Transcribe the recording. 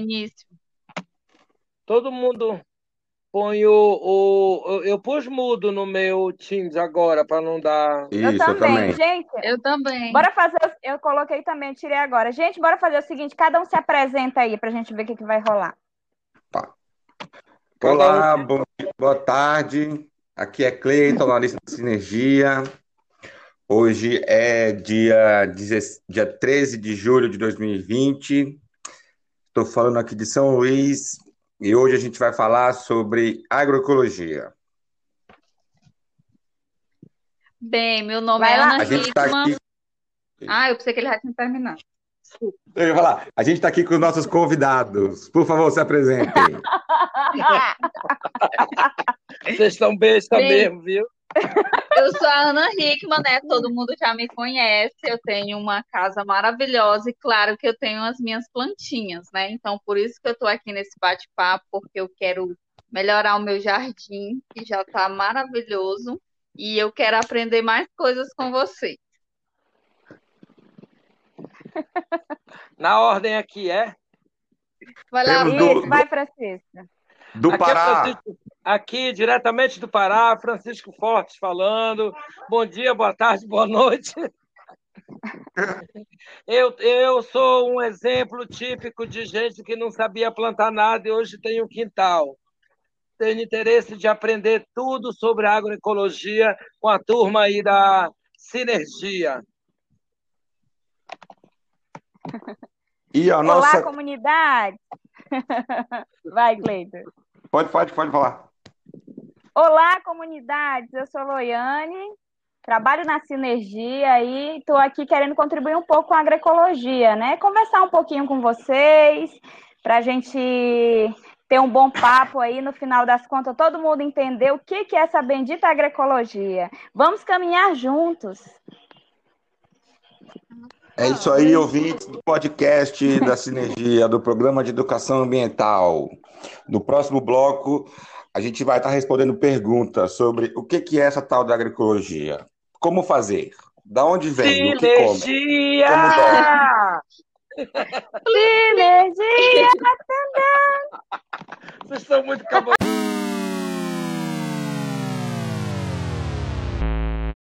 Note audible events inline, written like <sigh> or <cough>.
início. Todo mundo põe o, o. Eu pus mudo no meu Teams agora, para não dar. Isso, eu também, também. gente. Eu também. Bora fazer. Eu coloquei também, tirei agora. Gente, bora fazer o seguinte: cada um se apresenta aí pra gente ver o que, que vai rolar. Cada Olá, um- bom- boa tarde. Aqui é Cleiton, analista de Sinergia. Hoje é dia, 10 dia 13 de julho de 2020. Estou falando aqui de São Luís e hoje a gente vai falar sobre agroecologia. Bem, meu nome Vai é lá. Ana A gente está Hickman. aqui, Ah, eu pensei que ele já tinha terminado. eu ia falar, a gente está aqui com os nossos convidados. Por favor, se apresentem. <laughs> Vocês estão besta Bem. mesmo, viu? <laughs> Eu sou a Ana Hickman, né? Todo mundo já me conhece. Eu tenho uma casa maravilhosa e claro que eu tenho as minhas plantinhas, né? Então, por isso que eu tô aqui nesse bate-papo, porque eu quero melhorar o meu jardim, que já tá maravilhoso, e eu quero aprender mais coisas com você. Na ordem aqui, é? Vai lá, Temos do- Isso, vai, Francisca. Do Aqui, é Pará. Francisco- aqui, diretamente do Pará, Francisco Fortes falando. Bom dia, boa tarde, boa noite. <laughs> Eu, eu sou um exemplo típico de gente que não sabia plantar nada e hoje tem um quintal. Tenho interesse de aprender tudo sobre agroecologia com a turma aí da Sinergia. E a Olá, nossa. comunidade. <laughs> Vai, Cleiton. Pode, pode, pode falar. Olá, comunidades. Eu sou Loiane, trabalho na Sinergia e estou aqui querendo contribuir um pouco com a agroecologia, né? Conversar um pouquinho com vocês, para a gente ter um bom papo aí, no final das contas, todo mundo entender o que, que é essa bendita agroecologia. Vamos caminhar juntos. É isso aí, ouvintes do podcast da Sinergia, do Programa de Educação Ambiental. No próximo bloco, a gente vai estar respondendo perguntas sobre o que que é essa tal da agroecologia. Como fazer? Da onde vem? O que come? Sinergia! Sinergia! Vocês são muito cabos.